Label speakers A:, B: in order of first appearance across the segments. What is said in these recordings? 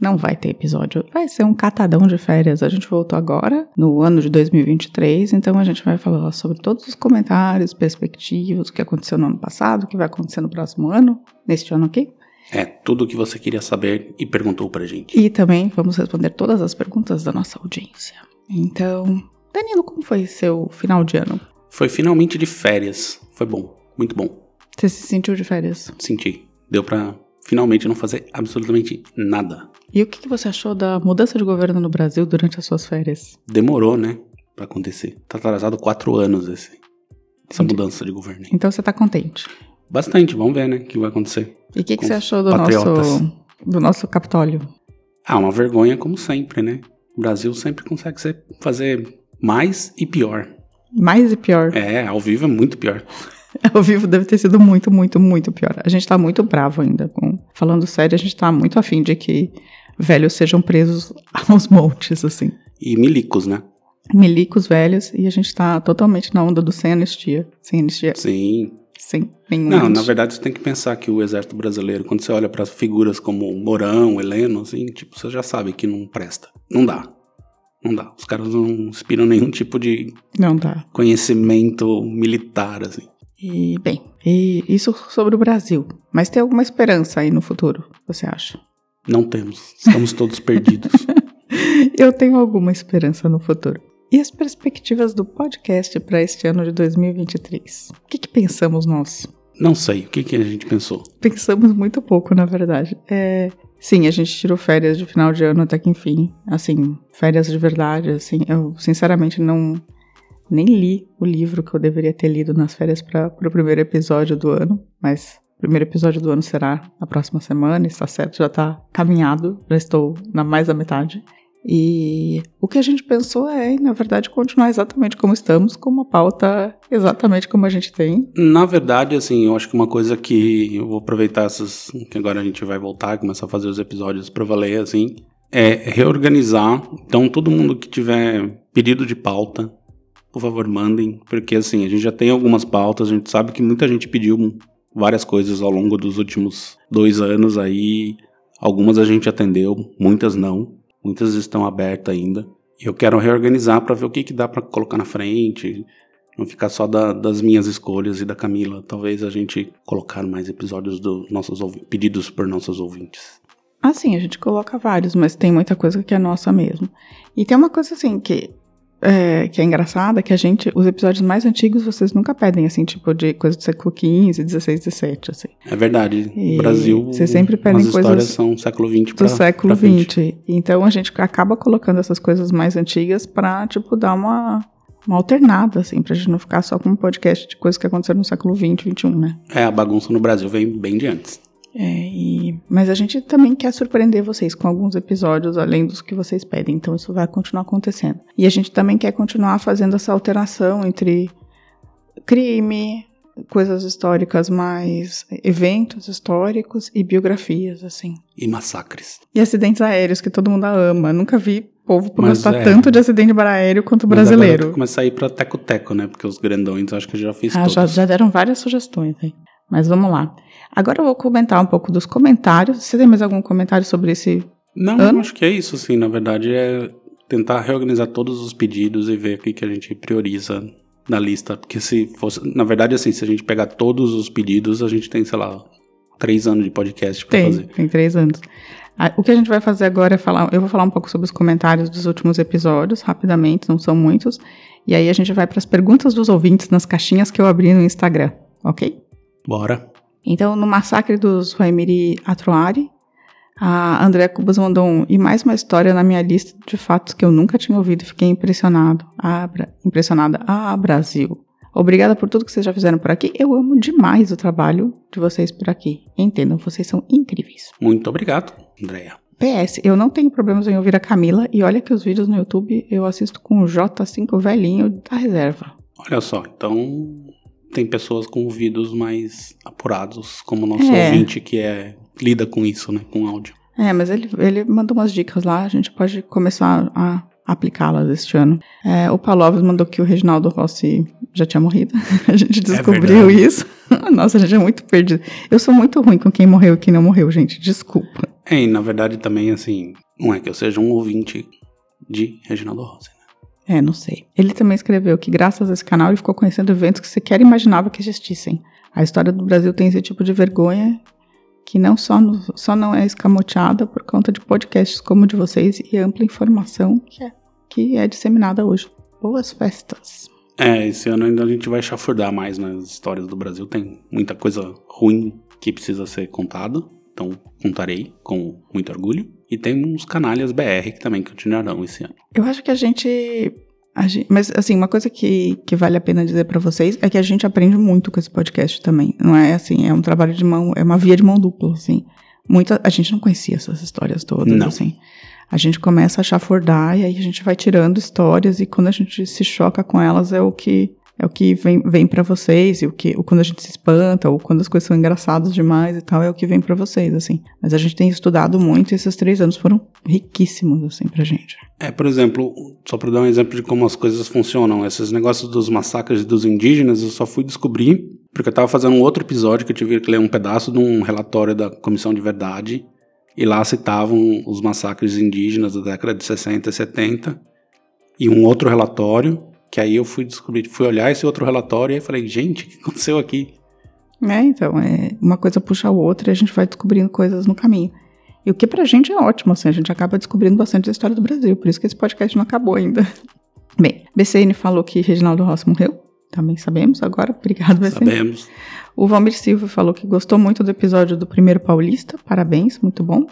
A: não vai ter episódio, vai ser um catadão de férias. A gente voltou agora, no ano de 2023, então a gente vai falar sobre todos os comentários, perspectivas, o que aconteceu no ano passado, o que vai acontecer no próximo ano, neste ano aqui.
B: É tudo o que você queria saber e perguntou pra gente.
A: E também vamos responder todas as perguntas da nossa audiência. Então, Danilo, como foi seu final de ano?
B: Foi finalmente de férias. Foi bom, muito bom.
A: Você se sentiu de férias?
B: Senti. Deu pra finalmente não fazer absolutamente nada.
A: E o que você achou da mudança de governo no Brasil durante as suas férias?
B: Demorou, né? Pra acontecer. Tá atrasado quatro anos esse, essa
A: Entendi.
B: mudança de governo.
A: Então você tá contente.
B: Bastante, vamos ver, né? O que vai acontecer.
A: E o que, que você achou do
B: patriotas.
A: nosso, do nosso Capitólio?
B: Ah, uma vergonha como sempre, né? O Brasil sempre consegue ser- fazer mais e pior.
A: Mais e pior.
B: É, ao vivo é muito pior.
A: Ao vivo deve ter sido muito, muito, muito pior. A gente tá muito bravo ainda. Com... Falando sério, a gente tá muito afim de que velhos sejam presos aos montes, assim.
B: E milicos, né?
A: Milicos velhos, e a gente tá totalmente na onda do sem anistia. Sem anistia,
B: Sim.
A: sem nenhum.
B: Não, na verdade você tem que pensar que o exército brasileiro, quando você olha para figuras como Mourão, Heleno, assim, tipo, você já sabe que não presta. Não dá. Não dá. Os caras não inspiram nenhum tipo de
A: Não dá.
B: conhecimento militar, assim.
A: E, bem, e isso sobre o Brasil. Mas tem alguma esperança aí no futuro, você acha?
B: Não temos. Estamos todos perdidos.
A: Eu tenho alguma esperança no futuro. E as perspectivas do podcast para este ano de 2023? O que, que pensamos nós?
B: Não sei. O que, que a gente pensou?
A: Pensamos muito pouco, na verdade. É, sim, a gente tirou férias de final de ano até que enfim. Assim, férias de verdade, assim. Eu, sinceramente, não... Nem li o livro que eu deveria ter lido nas férias para o primeiro episódio do ano. Mas o primeiro episódio do ano será na próxima semana, está certo, já está caminhado. Já estou na mais da metade. E o que a gente pensou é, na verdade, continuar exatamente como estamos, com uma pauta exatamente como a gente tem.
B: Na verdade, assim, eu acho que uma coisa que eu vou aproveitar essas. que agora a gente vai voltar, começar a fazer os episódios pra valer, assim, é reorganizar. Então, todo mundo que tiver pedido de pauta, por favor, mandem, porque assim, a gente já tem algumas pautas, a gente sabe que muita gente pediu várias coisas ao longo dos últimos dois anos aí. Algumas a gente atendeu, muitas não. Muitas estão abertas ainda. E eu quero reorganizar pra ver o que, que dá pra colocar na frente, não ficar só da- das minhas escolhas e da Camila. Talvez a gente colocar mais episódios dos nossos pedidos por nossos ouvintes.
A: Ah, sim, a gente coloca vários, mas tem muita coisa que é nossa mesmo. E tem uma coisa assim que é, que é engraçada, que a gente, os episódios mais antigos vocês nunca pedem, assim, tipo de coisa do século XV, XVI, XVII, assim.
B: É verdade.
A: E
B: O Brasil,
A: vocês sempre pedem
B: as histórias
A: coisas
B: são século XX
A: Do
B: pra,
A: século
B: pra frente.
A: XX. Então a gente acaba colocando essas coisas mais antigas pra, tipo, dar uma, uma alternada, assim, pra gente não ficar só com um podcast de coisas que aconteceram no século XX, XXI, né?
B: É, a bagunça no Brasil vem bem de antes.
A: É, e... Mas a gente também quer surpreender vocês com alguns episódios além dos que vocês pedem, então isso vai continuar acontecendo. E a gente também quer continuar fazendo essa alteração entre crime, coisas históricas mais eventos históricos e biografias, assim.
B: E massacres.
A: E acidentes aéreos que todo mundo ama. Nunca vi povo gostar
B: é.
A: tanto de acidente aéreo quanto
B: Mas agora
A: brasileiro.
B: Começar a ir pra teco-teco, né? Porque os grandões acho que eu já fiz
A: Ah,
B: todos.
A: já, já deram várias sugestões aí. Mas vamos lá. Agora eu vou comentar um pouco dos comentários. Você tem mais algum comentário sobre esse?
B: Não,
A: Ano?
B: acho que é isso, sim. Na verdade, é tentar reorganizar todos os pedidos e ver o que, que a gente prioriza na lista. Porque se fosse. Na verdade, assim, se a gente pegar todos os pedidos, a gente tem, sei lá, três anos de podcast pra
A: Tem,
B: fazer.
A: tem três anos. O que a gente vai fazer agora é falar. Eu vou falar um pouco sobre os comentários dos últimos episódios, rapidamente, não são muitos. E aí a gente vai para as perguntas dos ouvintes nas caixinhas que eu abri no Instagram, ok?
B: Bora.
A: Então, no massacre dos Raimiri Atroari, a Andrea Cubas mandou um, e mais uma história na minha lista de fatos que eu nunca tinha ouvido fiquei impressionado. Ah, impressionada. Ah, Brasil. Obrigada por tudo que vocês já fizeram por aqui. Eu amo demais o trabalho de vocês por aqui. Entendam, vocês são incríveis.
B: Muito obrigado, Andréia.
A: PS, eu não tenho problemas em ouvir a Camila e olha que os vídeos no YouTube eu assisto com o J5 velhinho da reserva.
B: Olha só, então tem pessoas com ouvidos mais apurados, como o nosso
A: É.
B: ouvinte que é lida com isso, né, com áudio.
A: É, mas ele, ele mandou umas dicas lá, a gente pode começar a aplicá-las este ano. É, o Paulo mandou que o Reginaldo Rossi já tinha morrido. A gente descobriu
B: verdade.
A: isso. Nossa, a gente é muito perdido. Eu sou muito ruim com quem morreu e quem não morreu, gente. Desculpa.
B: É, e na verdade também, assim, não é que eu seja um ouvinte de Reginaldo Rossi.
A: É, não sei. Ele também escreveu que, graças a esse canal, ele ficou conhecendo eventos que sequer imaginava que existissem. A história do Brasil tem esse tipo de vergonha que não só, no- só não é escamoteada por conta de podcasts como o de vocês e ampla informação que é, que é disseminada hoje. Boas festas.
B: É, esse ano ainda a gente vai chafurdar mais nas histórias do Brasil. Tem muita coisa ruim que precisa ser contada. Então, contarei com muito orgulho. E tem uns canalhas BR que também continuarão esse ano.
A: Eu acho que a gente. mas, assim, uma coisa que, que vale a pena dizer pra vocês é que a gente aprende muito com esse podcast também. Não é assim, é um trabalho de mão, é uma via de mão dupla, assim. Muita, a gente não conhecia essas histórias todas,
B: Não.
A: assim. A gente começa a chafurdar e aí a gente vai tirando histórias e quando a gente se choca com elas é o que é o que vem, vem para vocês e o que quando a gente se espanta ou quando as coisas são engraçadas demais e tal é o que vem pra vocês assim. Mas a gente tem estudado muito e esses três anos foram riquíssimos assim pra gente.
B: É, por exemplo, só para dar um exemplo de como as coisas funcionam, esses negócios dos massacres dos indígenas, eu só fui descobrir porque eu tava fazendo um outro episódio que eu tive que ler um pedaço de um relatório da Comissão de Verdade, e lá citavam os massacres indígenas da década de 60 e 70, e um outro relatório, que aí eu fui descobrir, fui olhar esse outro relatório e aí falei, gente, o que aconteceu aqui?
A: É, então, é, uma coisa puxa a outra e a gente vai descobrindo coisas no caminho. E o que pra gente é ótimo, assim, a gente acaba descobrindo bastante da história do Brasil, por isso que esse podcast não acabou ainda. Bem, BCN falou que Reginaldo Rossi morreu, também sabemos agora, obrigado BCN.
B: Sabemos.
A: O Valmir Silva falou que gostou muito do episódio do primeiro Paulista, parabéns, muito bom.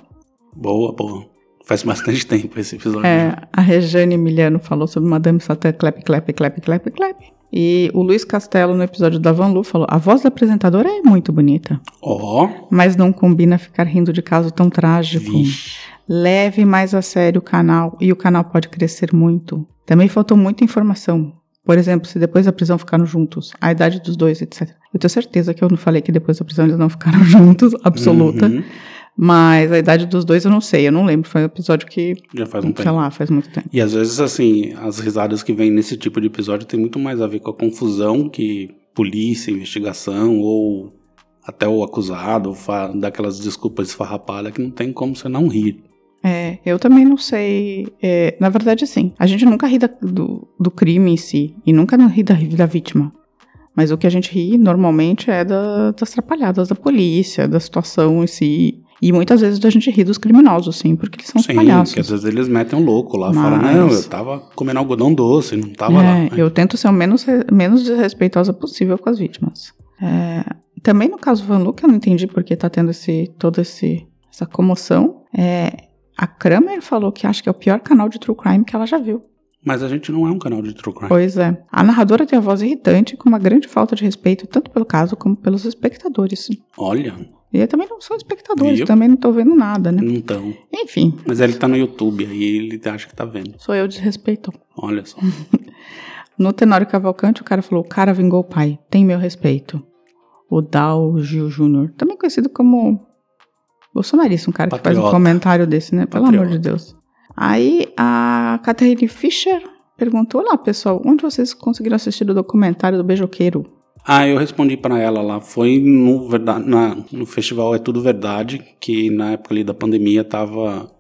B: Boa, boa. Faz bastante tempo esse episódio.
A: É, a Rejane Emiliano falou sobre Madame Satã, clap, clap, clap, clap, clap. E o Luiz Castelo, no episódio da Van Lu, falou: a voz da apresentadora é muito bonita.
B: Ó,
A: Mas não combina ficar rindo de caso tão trágico.
B: vixe.
A: Leve mais a sério o canal e o canal pode crescer muito. Também faltou muita informação. Por exemplo, se depois da prisão ficaram juntos, a idade dos dois, etc. Eu tenho certeza que eu não falei que depois da prisão eles não ficaram juntos, absoluta.
B: Uhum.
A: Mas a idade dos dois eu não sei, eu não lembro. Foi um episódio que,
B: Já faz um
A: sei
B: tempo.
A: lá, faz muito tempo.
B: E às vezes, assim, as risadas que vêm nesse tipo de episódio tem muito mais a ver com a confusão que polícia, investigação ou até o acusado daquelas desculpas esfarrapadas que não tem como você não rir.
A: É, eu também não sei. é, na verdade, sim. A gente nunca ri da- do, do crime em si. E nunca ri da, da vítima. Mas o que a gente ri normalmente é da- das atrapalhadas da polícia, da situação em si. E muitas vezes a gente ri dos criminosos, sim, porque eles são
B: Sim,
A: palhaços.
B: que às vezes eles metem um louco lá,
A: Mas-
B: falam, não, eu tava comendo algodão doce, não tava lá.
A: É, eu tento ser o menos, menos desrespeitosa possível com as vítimas. É, também no caso Van Lu, que eu não entendi porque tá tendo esse, toda esse, essa comoção, é, a Kramer falou que acha que é o pior canal de true crime que ela já viu.
B: Mas a gente não é um canal de true crime.
A: Pois é. A narradora tem a voz irritante, com uma grande falta de respeito, tanto pelo caso como pelos espectadores.
B: Olha,
A: E eu também não sou espectadores,
B: Viu?
A: também não tô vendo nada, né?
B: não tão.
A: Enfim,
B: Mas ele tá no YouTube, aí ele acha que tá vendo.
A: sou eu desrespeito.
B: Olha só.
A: No Tenório Cavalcante, o cara falou: o cara vingou o pai, tem meu respeito. O Dal Gil Júnior, também conhecido como bolsonarista, um cara que faz um
B: Patriota.
A: comentário desse, né? Pelo
B: Patriota.
A: amor de Deus. Aí a Catherine Fischer perguntou: Olá, pessoal, onde vocês conseguiram assistir o documentário do Beijoqueiro?
B: Ah, eu respondi pra ela lá. Foi no, verda- na- no festival É Tudo Verdade, que na época ali da pandemia tava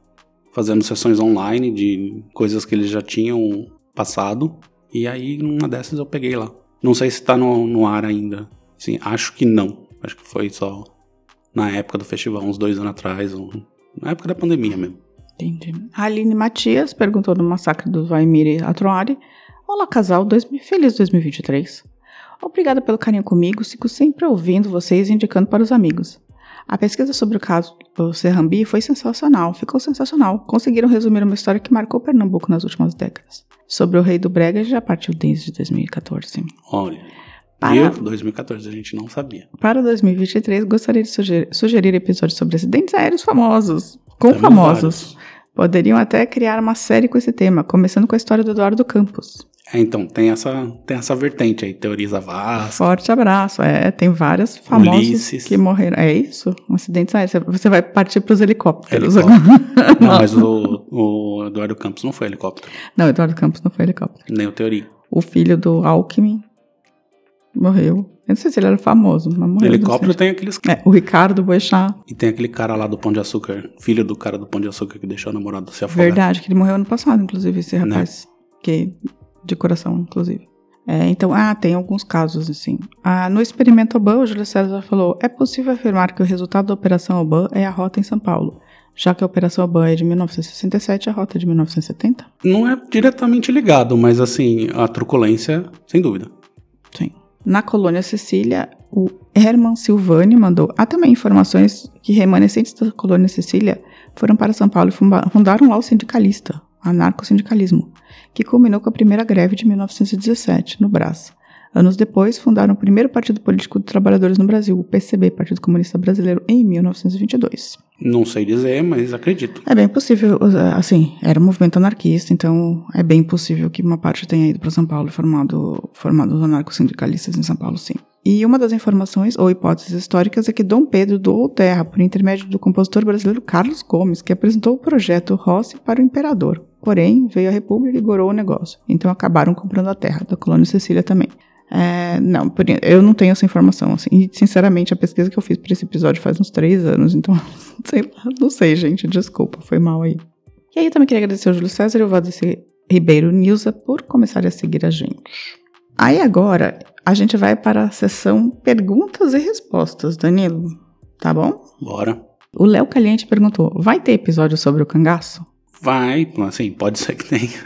B: fazendo sessões online de coisas que eles já tinham passado. E aí, numa dessas eu peguei lá. Não sei se tá no, no ar ainda. Sim, acho que não. Acho que foi só na época do festival, uns dois anos atrás. ou- na época da pandemia mesmo.
A: Entendi. A Aline Matias perguntou no massacre do Vaimir e Atroari. Olá, casal, dois, feliz 2023. Obrigada pelo carinho comigo, fico sempre ouvindo vocês e indicando para os amigos. A pesquisa sobre o caso do Serrambi foi sensacional, ficou sensacional. Conseguiram resumir uma história que marcou Pernambuco nas últimas décadas. Sobre o Rei do Brega já partiu desde 2014.
B: Olha.
A: Para-
B: Viu? 2014 a gente não sabia.
A: Para 2023, gostaria de sugerir, sugerir episódios sobre acidentes aéreos famosos. com famosos. Poderiam até criar uma série com esse tema, começando com a história do Eduardo Campos.
B: É, então, tem essa, tem essa vertente aí, teoriza Vasco.
A: Forte abraço. É, tem vários famosos
B: Ulisses.
A: que morreram. É isso? Um acidente aéreo. Você vai partir para os helicópteros
B: Helicóptero.
A: agora.
B: Não, mas o, o Eduardo Campos não foi helicóptero,
A: Não, Eduardo Campos não foi helicóptero.
B: nem o teoria.
A: O filho do Alckmin morreu. Eu não sei se ele era famoso, mas morreu.
B: helicóptero tem aqueles.
A: É, o Ricardo Boechat.
B: E tem aquele cara lá do Pão de Açúcar, filho do cara do Pão de Açúcar que deixou o namorado se afogar.
A: Verdade, que ele morreu ano passado, inclusive, esse
B: Né?
A: rapaz. Que, de coração, inclusive. É, então, ah, tem alguns casos assim. Ah, no experimento Oban, o Júlio César falou: é possível afirmar que o resultado da Operação Oban é a rota em São Paulo, já que a Operação Oban é de 1967 e a rota é de 1970?
B: Não é diretamente ligado, mas assim, a truculência, sem dúvida.
A: Na colônia Sicília, o Herman Silvani mandou. Há também informações que remanescentes da colônia Sicília foram para São Paulo e funda- fundaram lá o sindicalista, anarco-sindicalismo, que culminou com a primeira greve de 1917, no Brás. Anos depois, fundaram o primeiro partido político de trabalhadores no Brasil, o PCB, Partido Comunista Brasileiro, em 1922.
B: Não sei dizer, mas acredito.
A: É bem possível, assim, era um movimento anarquista, então é bem possível que uma parte tenha ido para São Paulo e formado, formado os anarcossindicalistas em São Paulo, sim. E uma das informações ou hipóteses históricas é que Dom Pedro doou terra por intermédio do compositor brasileiro Carlos Gomes, que apresentou o projeto Rossi para o imperador. Porém, veio a República e gorou o negócio. Então acabaram comprando a terra da colônia Sicília também. É, não, eu não tenho essa informação, assim. E, sinceramente, a pesquisa que eu fiz para esse episódio faz uns três anos, então, sei lá, não sei, gente, desculpa, foi mal aí. E aí, eu também queria agradecer ao Júlio César e ao Valdeci Ribeiro Nilza por começarem a seguir a gente. Aí agora, a gente vai para a sessão perguntas e respostas, Danilo, tá bom?
B: Bora.
A: O Léo Caliente perguntou, vai ter episódio sobre o cangaço?
B: Vai, assim, pode ser que tenha.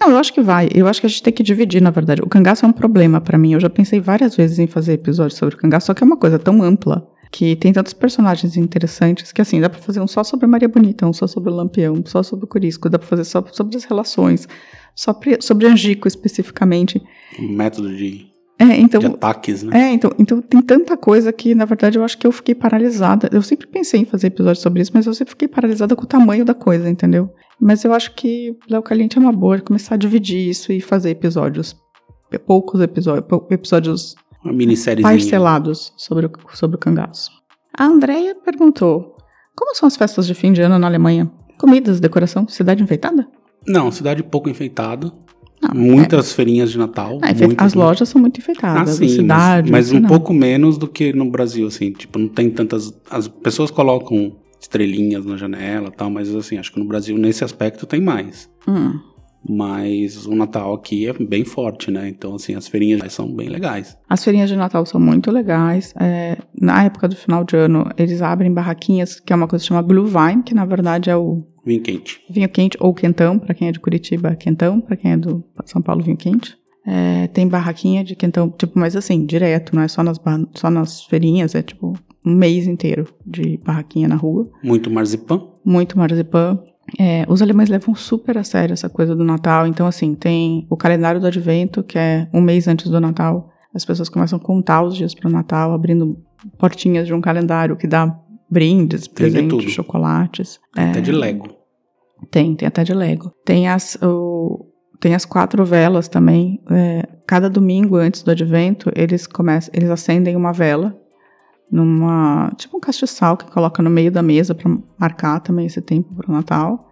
A: Não, eu acho que vai. Eu acho que a gente tem que dividir, na verdade. O cangaço é um problema pra mim. Eu já pensei várias vezes em fazer episódios sobre o cangaço, só que é uma coisa tão ampla que tem tantos personagens interessantes que assim, dá pra fazer um só sobre Maria Bonita, um só sobre o Lampião, um só sobre o Corisco, dá pra fazer só sobre as relações, só sobre Angico especificamente.
B: Um método de,
A: É, então,
B: de ataques, né?
A: é, então, então tem tanta coisa que, na verdade, eu acho que eu fiquei paralisada. Eu sempre pensei em fazer episódio sobre isso, mas eu sempre fiquei paralisada com o tamanho da coisa, entendeu? Mas eu acho que Léo Caliente é uma boa começar a dividir isso e fazer episódios. Poucos episódios, episódios
B: Uma minissérie.
A: parcelados sobre o, sobre o cangaço. A Andrea perguntou: Como são as festas de fim de ano na Alemanha? Comidas, decoração, cidade enfeitada?
B: Não, cidade pouco enfeitada.
A: Não,
B: Muitas feirinhas de Natal.
A: é,
B: muitas,
A: as lojas são muito enfeitadas,
B: Ah, sim,
A: cidade.
B: mas, mas
A: assim,
B: um
A: não.
B: pouco menos do que no Brasil, assim. Tipo, não tem tantas. As pessoas colocam estrelinhas na janela tal, mas assim, acho que no Brasil, nesse aspecto, tem mais.
A: Hum.
B: Mas o Natal aqui é bem forte, né? Então, assim, as feirinhas são bem legais.
A: As feirinhas de Natal são muito legais. É, na época do final de ano, eles abrem barraquinhas, que é uma coisa que chama Blue Vine, que na verdade é o
B: Vinho quente.
A: vinho quente ou quentão, para quem é de Curitiba, quentão, para quem é do São Paulo, vinho quente. É, tem barraquinha de quentão, tipo, mas assim, direto, não é só nas, só nas feirinhas, é tipo um mês inteiro de barraquinha na rua.
B: Muito marzipan.
A: Muito marzipan. É, os alemães levam super a sério essa coisa do Natal. Então, assim, tem o calendário do advento, que é um mês antes do Natal. As pessoas começam a contar os dias para o Natal, abrindo portinhas de um calendário que dá brindes,
B: Tem de
A: presentes, chocolates. É,
B: Até de Lego.
A: Tem, tem até de Lego. Tem as, o- tem as quatro velas também. é, cada domingo antes do advento, eles começam, eles acendem uma vela numa. Tipo um castiçal que coloca no meio da mesa para marcar também esse tempo para o Natal.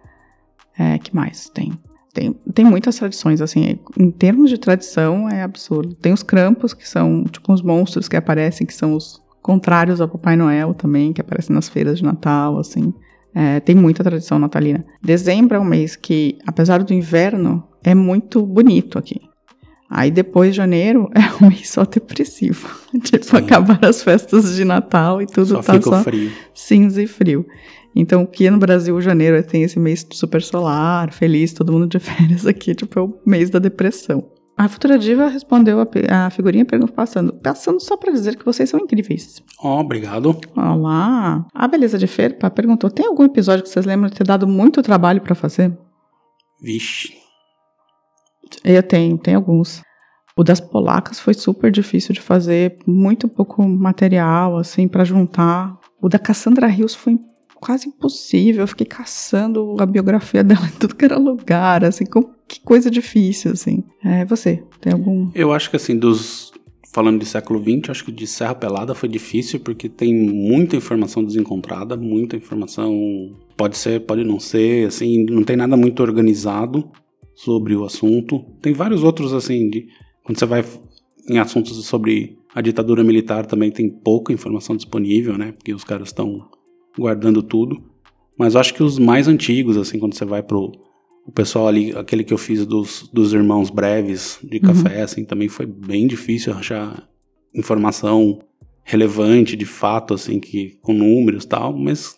A: É, que mais tem? Tem, tem muitas tradições, assim, em termos de tradição é absurdo. Tem os krampus, que são tipo uns monstros que aparecem, que são os contrários ao Papai Noel também, que aparecem nas feiras de Natal, assim. É, tem muita tradição natalina. Dezembro é um mês que, apesar do inverno, é muito bonito aqui. Aí depois janeiro é um mês só depressivo. tipo,
B: Sim.
A: acabar as festas de Natal e tudo
B: Só
A: tá
B: fica
A: só
B: frio.
A: cinza e frio. Então, que no Brasil, janeiro tem esse mês super solar, feliz, todo mundo de férias aqui, tipo, é o mês da depressão. A Futura Diva respondeu a, a figurinha pergun- passando, passando só pra dizer que vocês são incríveis.
B: Ó, obrigado.
A: Olá! A Beleza de Ferpa perguntou: tem algum episódio que vocês lembram de ter dado muito trabalho pra fazer?
B: Vixe.
A: Eu tenho, tem alguns. O das polacas foi super difícil de fazer, muito pouco material, assim, pra juntar. O da Cassandra Rios foi quase impossível. Eu fiquei caçando a biografia dela em tudo que era lugar, assim, com, que coisa difícil, assim. É, você, tem algum...
B: Eu acho que, assim, dos... Falando de século XX, acho que de Serra Pelada foi difícil porque tem muita informação desencontrada, muita informação pode ser, pode não ser, assim, não tem nada muito organizado sobre o assunto. Tem vários outros, assim, de, quando você vai em assuntos sobre a ditadura militar também tem pouca informação disponível, né? Porque os caras estão guardando tudo. Mas eu acho que os mais antigos, assim, quando você vai pro o pessoal ali, aquele que eu fiz dos, dos irmãos breves de café, uhum. assim, também foi bem difícil achar informação relevante, de fato, assim, que com números e tal, mas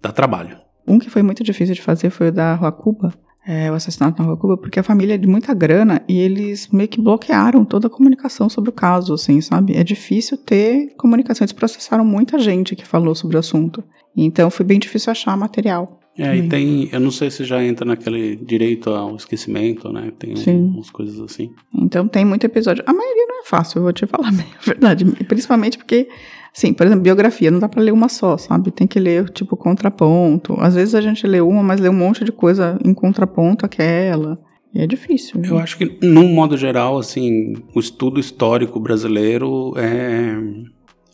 B: dá trabalho.
A: Um que foi muito difícil de fazer foi o da Rua Cuba, é, o assassinato na Rua Cuba, porque a família é de muita grana e eles meio que bloquearam toda a comunicação sobre o caso, assim, sabe? É difícil ter comunicação. Eles processaram muita gente que falou sobre o assunto. Então foi bem difícil achar material.
B: É, e tem, eu não sei se já entra naquele direito ao esquecimento, né? Tem Sim. umas coisas assim.
A: Então tem muito episódio. A maioria não é fácil, eu vou te falar a verdade. Principalmente porque Sim, por exemplo, biografia, não dá para ler uma só, sabe? Tem que ler, tipo, contraponto. Às vezes a gente lê uma, mas lê um monte de coisa em contraponto àquela. E é difícil.
B: Né? Eu acho que, num modo geral, assim, o estudo histórico brasileiro é,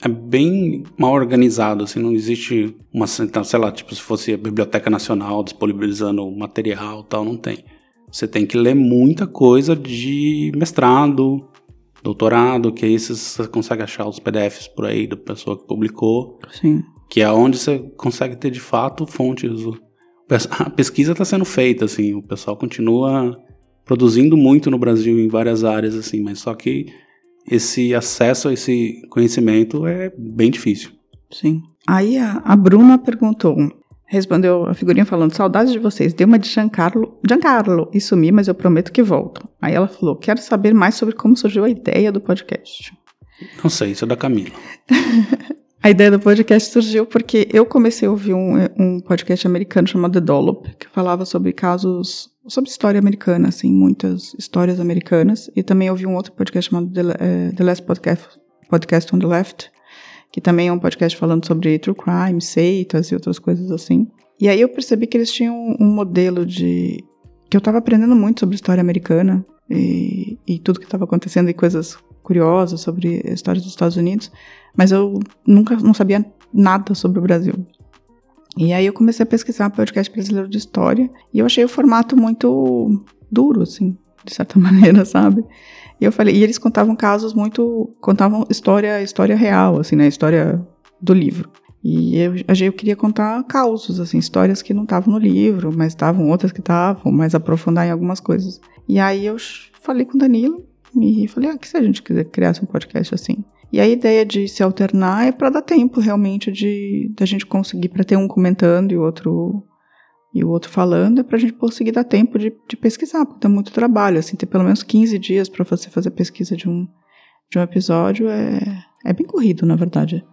B: é bem mal organizado, assim, não existe uma, sei lá, tipo, se fosse a Biblioteca Nacional disponibilizando material tal, não tem. Você tem que ler muita coisa de mestrado, doutorado, que aí você consegue achar os PDFs por aí da pessoa que publicou.
A: Sim.
B: Que é onde você consegue ter de fato fontes. A pesquisa está sendo feita, assim, o pessoal continua produzindo muito no Brasil em várias áreas, assim, mas só que esse acesso a esse conhecimento é bem difícil.
A: Sim. Aí a, a Bruna perguntou: Respondeu a figurinha falando: Saudades de vocês. Dei uma de Giancarlo, Giancarlo e sumi, mas eu prometo que volto. Aí ela falou: Quero saber mais sobre como surgiu a ideia do podcast.
B: Não sei, isso é da Camila.
A: a ideia do podcast surgiu porque eu comecei a ouvir um, um podcast americano chamado The Dollop, que falava sobre casos, sobre história americana, assim, muitas histórias americanas. E também ouvi um outro podcast chamado The, uh, the Last Podcast, Podcast on the Left, que também é um podcast falando sobre true crime, seitas e outras coisas assim. E aí eu percebi que eles tinham um modelo de. que eu estava aprendendo muito sobre história americana e, e tudo que estava acontecendo e coisas curiosas sobre a história dos Estados Unidos, mas eu nunca não sabia nada sobre o Brasil. E aí eu comecei a pesquisar podcast brasileiro de história e eu achei o formato muito duro, assim, de certa maneira, sabe? E eu falei, e eles contavam casos muito, contavam história, história real, assim, né, história do livro. E eu, eu queria contar causos, assim, histórias que não estavam no livro, mas estavam outras que estavam, mas aprofundar em algumas coisas. E aí eu falei com o Danilo e falei, ah, que se a gente quiser criasse um podcast assim? E a ideia de se alternar é para dar tempo realmente de da gente conseguir para ter um comentando e o outro e o outro falando, é para a gente conseguir dar tempo de, de pesquisar, porque dá muito trabalho, assim, ter pelo menos 15 dias para você fazer pesquisa de um, de um episódio é, é bem corrido, na verdade.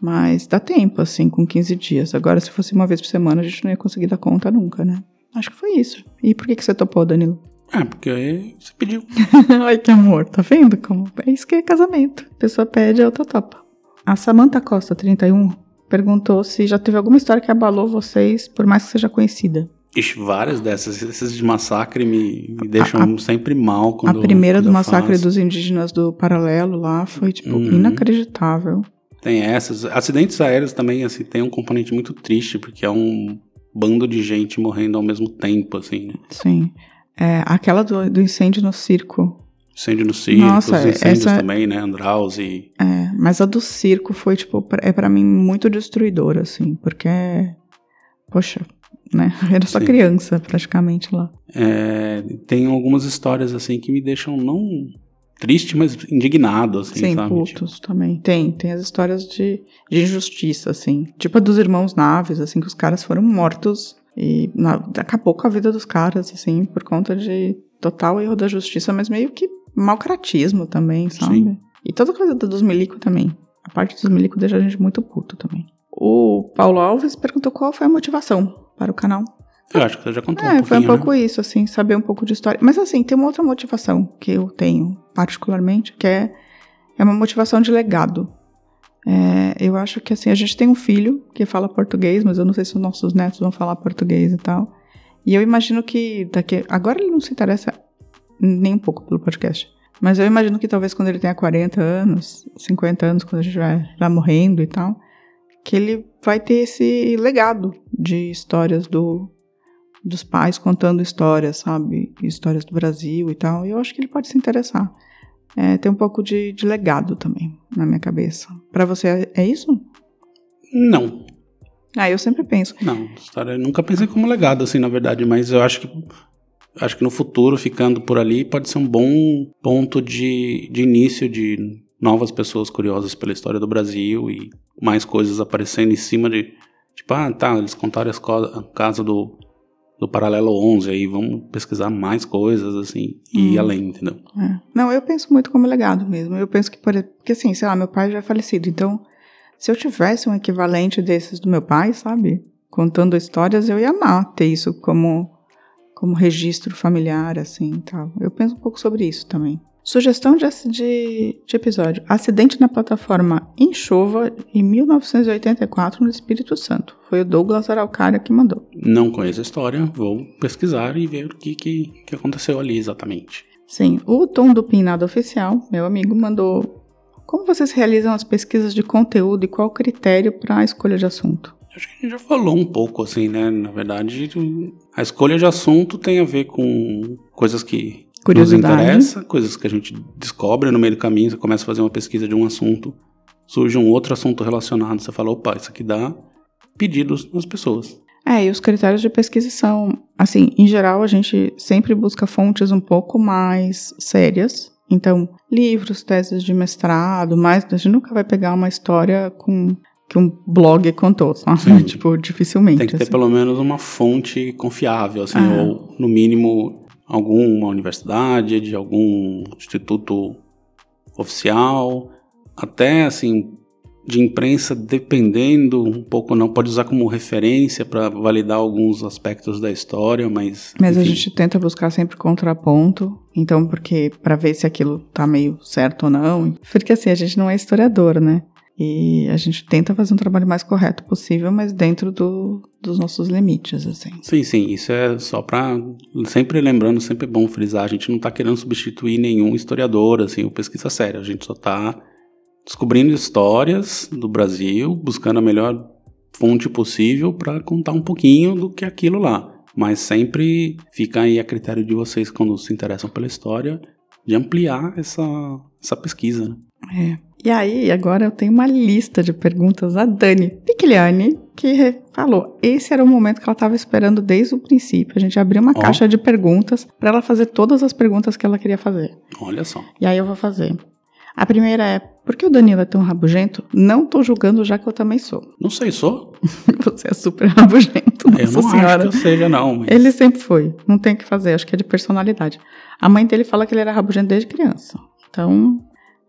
A: Mas dá tempo, assim, com 15 dias. Agora, se fosse uma vez por semana, a gente não ia conseguir dar conta nunca, né? Acho que foi isso. E por que, que você topou, Danilo?
B: Ah, porque aí você pediu.
A: Ai, que amor, tá vendo como? É isso que é casamento. A pessoa pede, a outra topa. A Samantha Costa, 31, perguntou se já teve alguma história que abalou vocês, por mais que seja conhecida.
B: Ixi, várias dessas. Essas de massacre me, me deixam a, sempre mal quando
A: A primeira quando do massacre faço. dos indígenas do Paralelo lá foi, tipo, uhum. inacreditável.
B: Tem essas. Acidentes aéreos também, assim, tem um componente muito triste, porque é um bando de gente morrendo ao mesmo tempo, assim, né?
A: Sim. É, aquela do, do incêndio no circo
B: Incêndio no circo, Nossa, os incêndios essa... também, né? Andraus e.
A: É, mas a do circo foi, tipo, é para mim muito destruidora, assim, porque. Poxa, né? Era só Sim. criança praticamente lá.
B: É, tem algumas histórias, assim, que me deixam não triste, mas indignado, assim,
A: Sim,
B: sabe?
A: putos tipo... também. Tem, tem as histórias de, de injustiça, assim. Tipo a dos irmãos Naves, assim, que os caras foram mortos e na, acabou com a vida dos caras, assim, por conta de total erro da justiça, mas meio que malcratismo também, sabe? Sim. E toda coisa dos milico também. A parte dos milico deixa a gente muito puto também. O Paulo Alves perguntou qual foi a motivação para o canal.
B: Eu acho que você já contou
A: é,
B: um
A: foi um pouco
B: né?
A: isso, assim, saber um pouco de história. Mas assim, tem uma outra motivação que eu tenho, particularmente, que é, é uma motivação de legado. É, eu acho que assim, a gente tem um filho que fala português, mas eu não sei se os nossos netos vão falar português e tal. E eu imagino que daqui. Agora ele não se interessa nem um pouco pelo podcast. Mas eu imagino que talvez quando ele tenha 40 anos, 50 anos, quando a gente vai lá morrendo e tal, que ele vai ter esse legado de histórias do, dos pais contando histórias, sabe? Histórias do Brasil e tal. E eu acho que ele pode se interessar. É, tem um pouco de, de legado também na minha cabeça. Para você é isso?
B: Não.
A: Ah, eu sempre penso.
B: Não, história, eu nunca pensei como legado, assim, na verdade, mas eu acho que acho que no futuro, ficando por ali, pode ser um bom ponto de, de início de novas pessoas curiosas pela história do Brasil e mais coisas aparecendo em cima de. Tipo, ah, tá, eles contaram a casa do, do Paralelo 11, aí vamos pesquisar mais coisas, assim, e ir hum. além, entendeu?
A: É. Não, eu penso muito como legado mesmo. Eu penso que, porque assim, sei lá, meu pai já é falecido, então, se eu tivesse um equivalente desses do meu pai, sabe? Contando histórias, eu ia amar ter isso como como registro familiar, assim, tal. Eu penso um pouco sobre isso também. Sugestão de, de, de episódio: Acidente na plataforma Enxova em 1984 no Espírito Santo. Foi o Douglas Araucária que mandou.
B: Não conheço a história, vou pesquisar e ver o que, que, que aconteceu ali exatamente.
A: Sim, o Tom do Pinado Oficial, meu amigo, mandou. Como vocês realizam as pesquisas de conteúdo e qual o critério para a escolha de assunto?
B: Acho que a gente já falou um pouco, assim, né? Na verdade, a escolha de assunto tem a ver com coisas que nos interessam, coisas que a gente descobre no meio do caminho. Você começa a fazer uma pesquisa de um assunto, surge um outro assunto relacionado. Você fala, opa, isso aqui dá pedidos nas pessoas.
A: É, e os critérios de pesquisa são, assim, em geral a gente sempre busca fontes um pouco mais sérias. Então, livros, teses de mestrado, mas a gente nunca vai pegar uma história com que um blog contou, sabe? tipo, dificilmente.
B: Tem que ter
A: assim.
B: pelo menos uma fonte confiável, assim, ah. ou no mínimo alguma universidade, de algum instituto oficial, até assim de imprensa, dependendo um pouco, não pode usar como referência para validar alguns aspectos da história, mas.
A: Mas enfim. a gente tenta buscar sempre contraponto, então, porque para ver se aquilo tá meio certo ou não. Porque assim, a gente não é historiador, né? E a gente tenta fazer um trabalho mais correto possível, mas dentro do, dos nossos limites, assim.
B: Sim, sim, isso é só para sempre lembrando, sempre é bom frisar, a gente não está querendo substituir nenhum historiador, assim, ou pesquisa séria, a gente só está descobrindo histórias do Brasil, buscando a melhor fonte possível para contar um pouquinho do que é aquilo lá. Mas sempre fica aí a critério de vocês quando se interessam pela história de ampliar essa, essa pesquisa, né?
A: É. E aí, agora eu tenho uma lista de perguntas a Dani Pigliani, que falou: esse era o momento que ela estava esperando desde o princípio. A gente abriu uma oh. caixa de perguntas para ela fazer todas as perguntas que ela queria fazer.
B: Olha só.
A: E aí eu vou fazer. A primeira é: por que o Danilo é tão rabugento? Não tô julgando, já que eu também sou.
B: Não sei, sou.
A: Você é super rabugento.
B: Eu não senhora. acho que eu seja, não. Mas...
A: Ele sempre foi. Não tem o que fazer, acho que é de personalidade. A mãe dele fala que ele era rabugento desde criança. Então,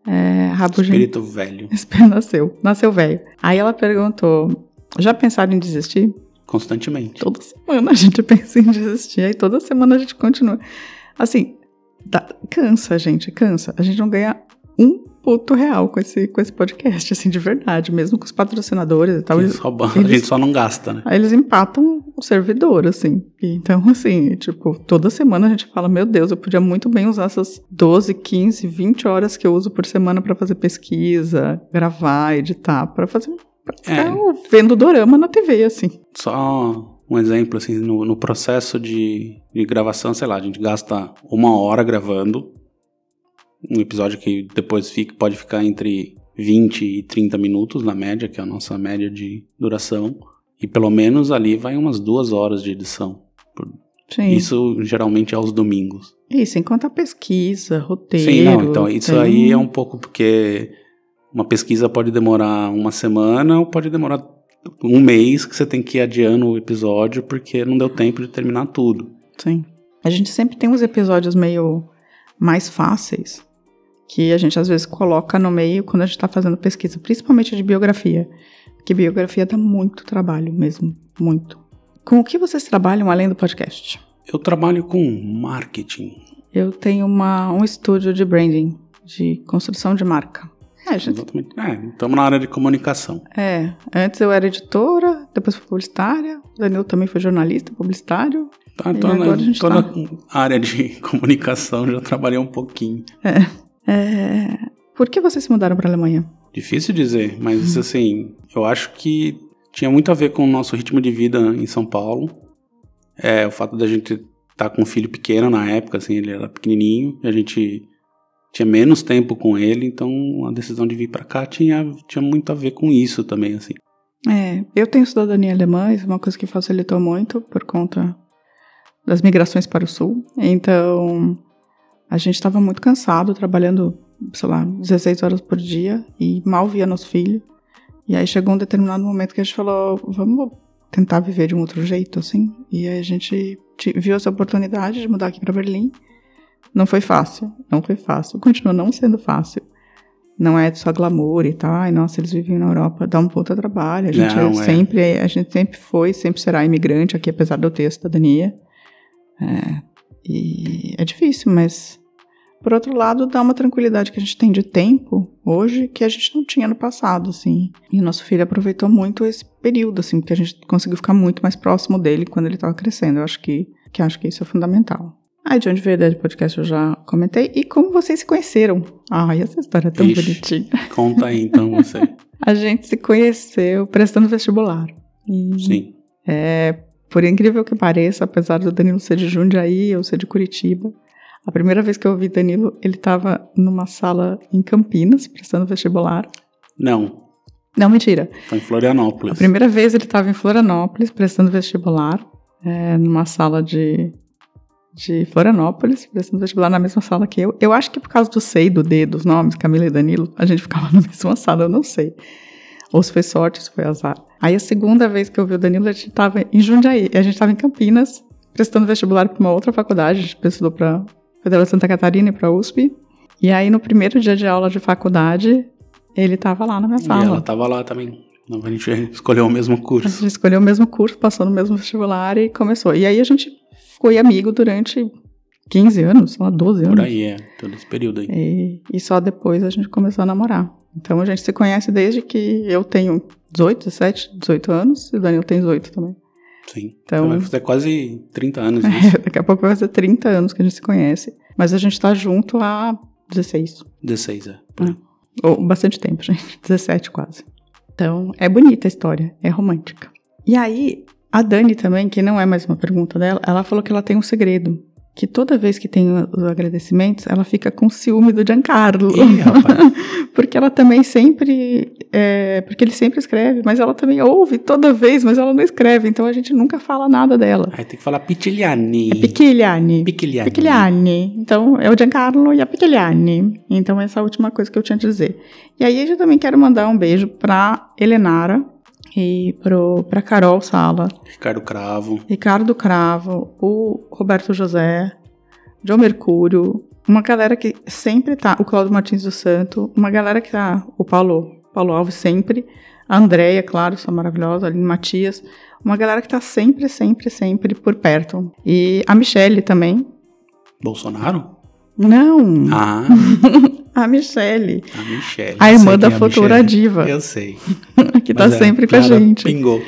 A: é.
B: Espírito velho.
A: Nasceu, nasceu velho. Aí ela perguntou: já pensaram em desistir?
B: Constantemente.
A: Toda semana a gente pensa em desistir, aí toda semana a gente continua. Assim, tá, cansa, gente, cansa. A gente não ganha um puto real com esse, com esse podcast, assim, de verdade, mesmo com os patrocinadores e tal.
B: Eles, eles, a gente só não gasta, né?
A: Aí eles empatam o servidor, assim. Então, assim, tipo, toda semana a gente fala, meu Deus, eu podia muito bem usar essas 12, 15, 20 horas que eu uso por semana para fazer pesquisa, gravar, editar, para fazer. Pra ficar é. vendo dorama na TV, assim.
B: Só um exemplo, assim, no, no processo de, de gravação, sei lá, a gente gasta uma hora gravando um episódio que depois fica, pode ficar entre 20 e 30 minutos na média, que é a nossa média de duração. E pelo menos ali vai umas duas horas de edição. Sim. Isso geralmente é aos domingos.
A: Isso, enquanto a pesquisa, roteiro.
B: Sim, não, então isso tem... aí é um pouco porque uma pesquisa pode demorar uma semana ou pode demorar um mês que você tem que ir adiando o episódio porque não deu tempo de terminar tudo.
A: Sim. A gente sempre tem uns episódios meio mais fáceis que a gente às vezes coloca no meio quando a gente está fazendo pesquisa, principalmente de biografia, que biografia dá muito trabalho mesmo, muito. Com o que vocês trabalham além do podcast?
B: Eu trabalho com marketing.
A: Eu tenho uma, um estúdio de branding, de construção de marca. É, gente,
B: Exatamente. É, estamos na área de comunicação.
A: é, antes eu era editora, depois fui publicitária. O Danilo também foi jornalista, publicitário.
B: Tá,
A: E
B: na-
A: agora a gente
B: toda
A: tá.
B: a área de comunicação já trabalhei um pouquinho.
A: É, por que vocês se mudaram para a Alemanha?
B: Difícil dizer, mas
A: Hum.
B: assim, eu acho que tinha muito a ver com o nosso ritmo de vida em São Paulo. É, o fato da gente estar com um filho pequeno na época, assim, ele era pequenininho, e a gente tinha menos tempo com ele, então a decisão de vir pra cá tinha, tinha muito a ver com isso também, assim.
A: É, eu tenho cidadania alemã, isso é uma coisa que facilitou muito por conta das migrações para o sul. Então, a gente estava muito cansado, trabalhando, sei lá, 16 horas por dia e mal via nosso filho. E aí chegou um determinado momento que a gente falou, vamos tentar viver de um outro jeito, assim. E aí a gente viu essa oportunidade de mudar aqui para Berlim. Não foi fácil, não foi fácil. Continua não sendo fácil. Não é só glamour e tal. Ai, nossa, eles vivem na Europa, dá um puta trabalho. A gente
B: Não,
A: é
B: é.
A: sempre, a gente sempre foi, sempre será imigrante aqui, apesar de eu ter cidadania. É, e é difícil, mas por outro lado, dá uma tranquilidade que a gente tem de tempo hoje que a gente não tinha no passado, assim. E o nosso filho aproveitou muito esse período, assim, porque a gente conseguiu ficar muito mais próximo dele quando ele estava crescendo. Eu acho que, que acho que isso é fundamental. Aí, de onde veio a ideia de podcast eu já comentei. E como vocês se conheceram? Ai, essa história é tão
B: Ixi.
A: bonitinha.
B: Conta aí, então, você.
A: A gente se conheceu prestando vestibular. E
B: Sim.
A: é, por incrível que pareça, apesar do Danilo ser de Jundiaí, eu ser de Curitiba, a primeira vez que eu vi Danilo, ele estava numa sala em Campinas, prestando vestibular.
B: Não,
A: Não, mentira.
B: foi em Florianópolis.
A: A primeira vez ele estava em Florianópolis, prestando vestibular, é, numa sala de, de Florianópolis, prestando vestibular na mesma sala que eu. Eu acho que por causa do sei, do D, dos nomes, Camila e Danilo, a gente ficava na mesma sala, eu não sei. Ou se foi sorte, se foi azar. Aí a segunda vez que eu vi o Danilo, a gente estava em Jundiaí, e a gente estava em Campinas, prestando vestibular para uma outra faculdade, a gente estudou para Federal de Santa Catarina e para USP. E aí no primeiro dia de aula de faculdade, ele estava lá na minha
B: E
A: sala.
B: ela tava lá também. A gente escolheu o mesmo
A: A
B: curso.
A: gente escolheu o mesmo curso, passou no mesmo vestibular e começou. E aí a gente foi amigo durante 15 anos, sei lá, 12 anos.
B: Por aí, é. Todo esse período aí.
A: E, e só depois a gente começou a namorar. Então a gente se conhece desde que eu tenho 18, 17, 18 anos e o Danilo tem 18 também.
B: Sim.
A: Então-
B: Vai fazer quase 30 anos isso.
A: Daqui a pouco vai fazer 30 anos que a gente se conhece. Mas a gente tá junto há 16.
B: 16, é. Por aí.
A: Ou bastante tempo, gente. 17 quase. Então, é bonita a história, é romântica. E aí, a Dani também, que não é mais uma pergunta dela, ela falou que ela tem um segredo. Que toda vez que tem os agradecimentos, ela fica com ciúme do Giancarlo.
B: Ih,
A: porque ela também sempre. é, porque ele sempre escreve, mas ela também ouve toda vez, mas ela não escreve. Então a gente nunca fala nada dela.
B: Aí tem que falar Pitigliani.
A: É. Piquiliane. Então, é o Giancarlo e a Piquiliane. Então, essa é a última coisa que eu tinha a dizer. E aí, eu também quero mandar um beijo pra Helenara e pro, pra Carol Sala,
B: Ricardo Cravo.
A: Ricardo Cravo, o Roberto José, João Mercúrio, uma galera que sempre tá, o Cláudio Martins do Santo, uma galera que tá, o Paulo, Paulo Alves sempre, a Andréia, claro, sua maravilhosa, a Aline Matias, uma galera que tá sempre, sempre, sempre por perto. E a Michelle também.
B: Bolsonaro?
A: Não,
B: Ah,
A: a Michelle,
B: a Michelle.
A: a irmã da
B: é
A: futura diva,
B: Eu sei.
A: que tá
B: é,
A: sempre com a gente.
B: Pingou.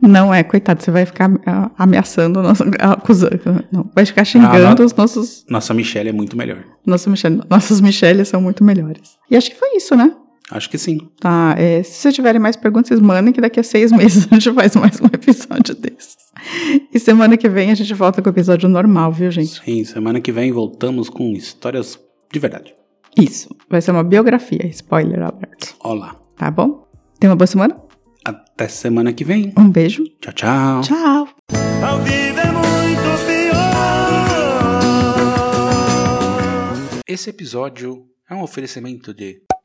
A: Não é, coitado, você vai ficar ah, ameaçando, nosso, acusando, não, vai ficar xingando
B: Ah,
A: os nossos
B: Nossa, Michelle é muito melhor.
A: Nossa, Michelle, nossas Michelles são muito melhores. E acho que foi isso, né?
B: Acho que sim.
A: Tá, é, se vocês tiverem mais perguntas, vocês mandem que daqui a seis meses a gente faz mais um episódio desses. E semana que vem a gente volta com o episódio normal, viu, gente?
B: Sim, semana que vem voltamos com histórias de verdade.
A: Isso, vai ser uma biografia, spoiler alert,
B: Olá.
A: tá bom? Tenha uma boa semana,
B: Até semana que vem.
A: um beijo,
B: Tchau, tchau.
A: tchau!
C: É muito pior.
B: Esse episódio é um oferecimento de